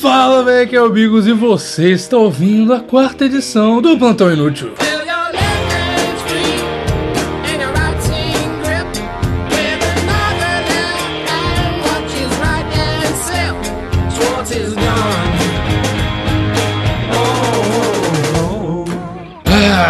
Fala, velho, que é o Bigos e você está ouvindo a quarta edição do Plantão Inútil.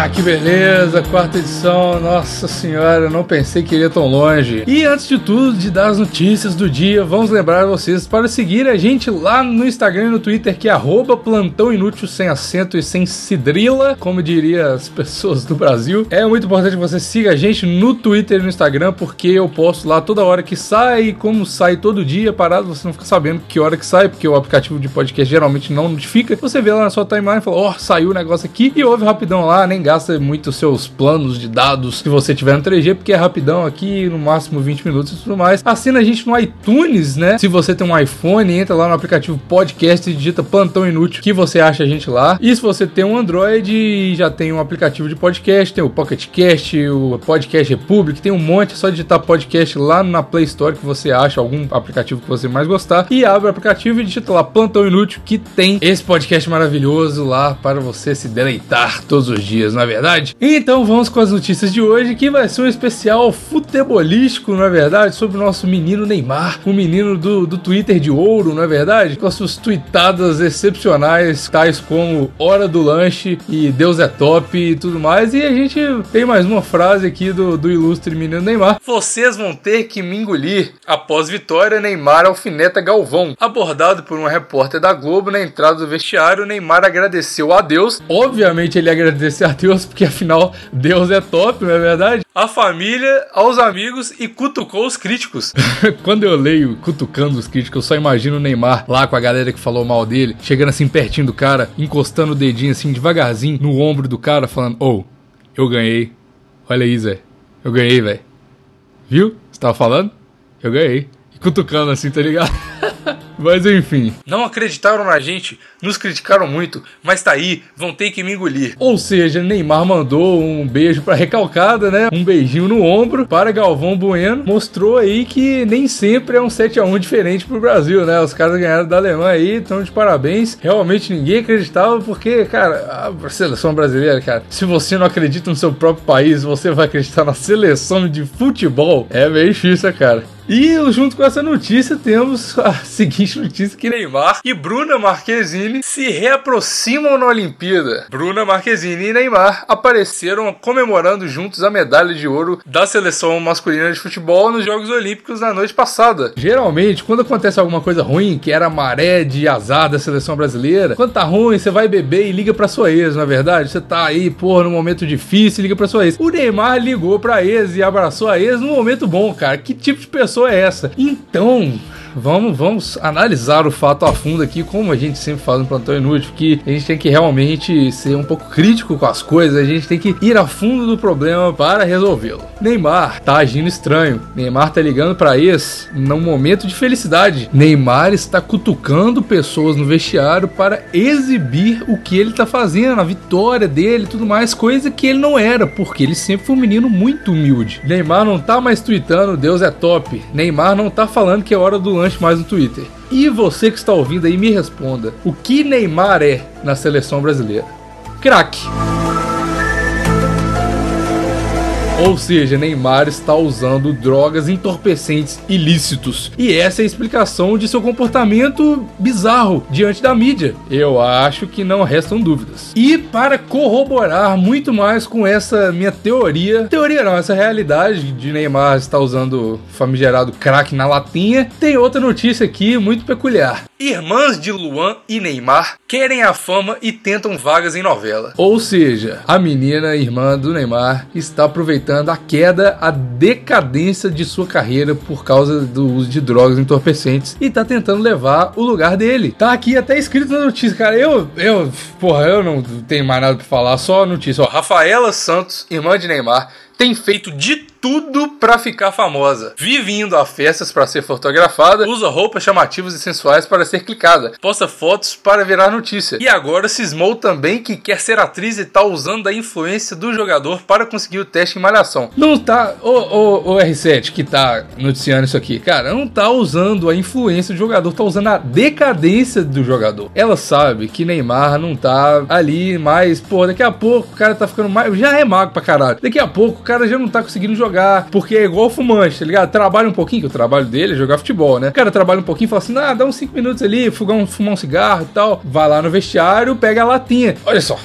Ah, que beleza, quarta edição. Nossa senhora, eu não pensei que iria tão longe. E antes de tudo, de dar as notícias do dia, vamos lembrar vocês para seguir a gente lá no Instagram e no Twitter, que é arroba plantão inútil sem acento e sem cidrila, como diria as pessoas do Brasil. É muito importante que você siga a gente no Twitter e no Instagram, porque eu posto lá toda hora que sai, como sai todo dia, parado, você não fica sabendo que hora que sai, porque o aplicativo de podcast geralmente não notifica. Você vê lá na sua timeline e fala, ó, saiu o negócio aqui, e ouve rapidão lá, nem gasta muito seus planos de dados se você tiver no 3G, porque é rapidão aqui, no máximo 20 minutos e tudo mais. Assina a gente no iTunes, né? Se você tem um iPhone, entra lá no aplicativo podcast e digita Plantão Inútil, que você acha a gente lá. E se você tem um Android já tem um aplicativo de podcast, tem o Pocket Cast, o Podcast Republic, tem um monte, é só digitar podcast lá na Play Store que você acha algum aplicativo que você mais gostar e abre o aplicativo e digita lá Plantão Inútil, que tem esse podcast maravilhoso lá para você se deleitar todos os dias, não é verdade? Então vamos com as notícias de hoje, que vai ser um especial futebolístico, não é verdade? Sobre o nosso menino Neymar, o menino do, do Twitter de ouro, não é verdade? Com as suas tweetadas excepcionais, tais como Hora do Lanche e Deus é Top e tudo mais. E a gente tem mais uma frase aqui do, do ilustre menino Neymar. Vocês vão ter que me engolir. Após vitória, Neymar alfineta Galvão. Abordado por uma repórter da Globo na entrada do vestiário, Neymar agradeceu a Deus. Obviamente ele agradeceu a Deus, porque afinal Deus é top, não é verdade? A família, aos amigos e cutucou os críticos. Quando eu leio cutucando os críticos, eu só imagino o Neymar lá com a galera que falou mal dele, chegando assim pertinho do cara, encostando o dedinho assim devagarzinho no ombro do cara, falando: Ô, eu ganhei. Olha aí, Zé. Eu ganhei, velho. Viu? Você tava falando? Eu ganhei. E cutucando assim, tá ligado? Mas enfim. Não acreditaram na gente, nos criticaram muito, mas tá aí, vão ter que me engolir. Ou seja, Neymar mandou um beijo pra recalcada, né? Um beijinho no ombro para Galvão Bueno. Mostrou aí que nem sempre é um 7x1 diferente pro Brasil, né? Os caras ganharam da Alemanha aí, então de parabéns. Realmente ninguém acreditava, porque, cara, a seleção brasileira, cara, se você não acredita no seu próprio país, você vai acreditar na seleção de futebol. É meio difícil, cara. E junto com essa notícia temos a seguinte notícia que Neymar e Bruna Marquezine se reaproximam na Olimpíada. Bruna Marquezine e Neymar apareceram comemorando juntos a medalha de ouro da seleção masculina de futebol nos Jogos Olímpicos na noite passada. Geralmente, quando acontece alguma coisa ruim, que era maré de azar da seleção brasileira, quando tá ruim, você vai beber e liga pra sua ex, não é verdade? Você tá aí, pô, num momento difícil, liga pra sua ex. O Neymar ligou pra ex e abraçou a ex num momento bom, cara. Que tipo de pessoa é essa? Então, vamos, vamos analisar o fato a fundo aqui, como a gente sempre faz no Plantão Inútil, que a gente tem que realmente ser um pouco crítico com as coisas, a gente tem que ir a fundo do problema para resolvê-lo. Neymar tá agindo estranho. Neymar tá ligando para ex num momento de felicidade. Neymar está cutucando pessoas no vestiário para exibir o que ele tá fazendo, a vitória dele tudo mais, coisa que ele não era, porque ele sempre foi um menino muito humilde. Neymar não tá mais tweetando Deus é top. Neymar não tá falando que é hora do lanche mais no Twitter. E você que está ouvindo aí, me responda: o que Neymar é na seleção brasileira? Craque. Ou seja, Neymar está usando drogas entorpecentes ilícitos. E essa é a explicação de seu comportamento bizarro diante da mídia. Eu acho que não restam dúvidas. E para corroborar muito mais com essa minha teoria, teoria não, essa realidade de Neymar estar usando famigerado crack na latinha, tem outra notícia aqui muito peculiar. Irmãs de Luan e Neymar querem a fama e tentam vagas em novela. Ou seja, a menina, irmã do Neymar, está aproveitando a queda, a decadência de sua carreira por causa do uso de drogas entorpecentes e tá tentando levar o lugar dele. Tá aqui até escrito na notícia, cara. Eu, eu, porra, eu não tenho mais nada pra falar, só notícia. Ó, Rafaela Santos, irmã de Neymar, tem feito de tudo pra ficar famosa. Vive indo a festas para ser fotografada, usa roupas chamativas e sensuais para ser clicada, posta fotos para virar notícia. E agora cismou também que quer ser atriz e tá usando a influência do jogador para conseguir o teste em malhação. Não tá, ô, ô, ô R7 que tá noticiando isso aqui, cara, não tá usando a influência do jogador, tá usando a decadência do jogador. Ela sabe que Neymar não tá ali mais, pô, daqui a pouco o cara tá ficando mais, já é mago pra caralho. Daqui a pouco o cara já não tá conseguindo jogar porque é igual fumante, tá ligado? Trabalha um pouquinho, que o trabalho dele é jogar futebol, né? O cara trabalha um pouquinho e fala assim: ah, dá uns 5 minutos ali, fumar um, fumar um cigarro e tal. Vai lá no vestiário, pega a latinha. Olha só,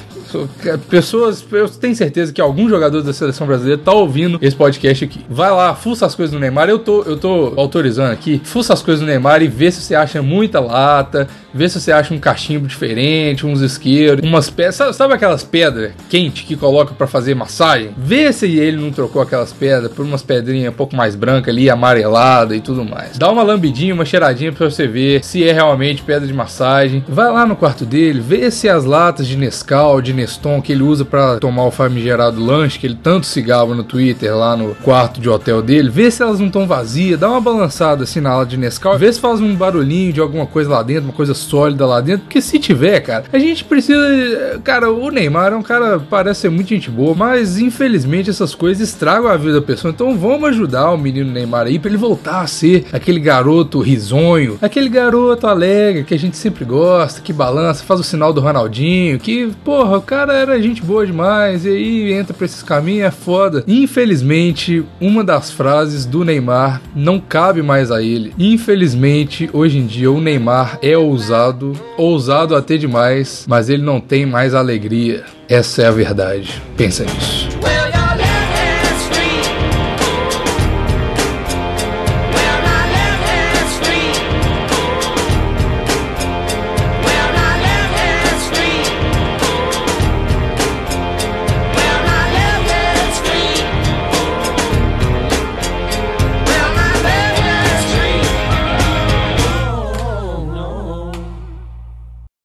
pessoas, eu tenho certeza que algum jogador da seleção brasileira tá ouvindo esse podcast aqui. Vai lá, fuça as coisas do Neymar. Eu tô, eu tô autorizando aqui. Fuça as coisas do Neymar e vê se você acha muita lata, vê se você acha um cachimbo diferente, uns isqueiros, umas pedras. Sabe, aquelas pedras quentes que coloca para fazer massagem? Vê se ele não trocou aquelas pedras por umas pedrinhas um pouco mais brancas ali, amarelada e tudo mais. Dá uma lambidinha, uma cheiradinha pra você ver se é realmente pedra de massagem. Vai lá no quarto dele, vê se as latas de Nescau, de Neston que ele usa para tomar o famigerado lanche, que ele tanto se no Twitter, lá no quarto de hotel dele, vê se elas não estão vazias, dá uma balançada assim na ala de Nescau, vê se faz um barulhinho de alguma coisa lá dentro, uma coisa sólida lá dentro, porque se tiver, cara, a gente precisa. Cara, o Neymar é um cara, parece ser muito gente boa, mas infelizmente essas coisas estragam a vida da pessoa, então vamos ajudar o menino Neymar aí pra ele voltar a ser aquele garoto risonho, aquele garoto alegre que a gente sempre gosta, que balança, faz o sinal do Ronaldinho, que, porra, cara era gente boa demais, e aí entra pra esses caminhos, é foda. Infelizmente, uma das frases do Neymar não cabe mais a ele. Infelizmente, hoje em dia, o Neymar é ousado, ousado até demais, mas ele não tem mais alegria. Essa é a verdade. Pensa nisso.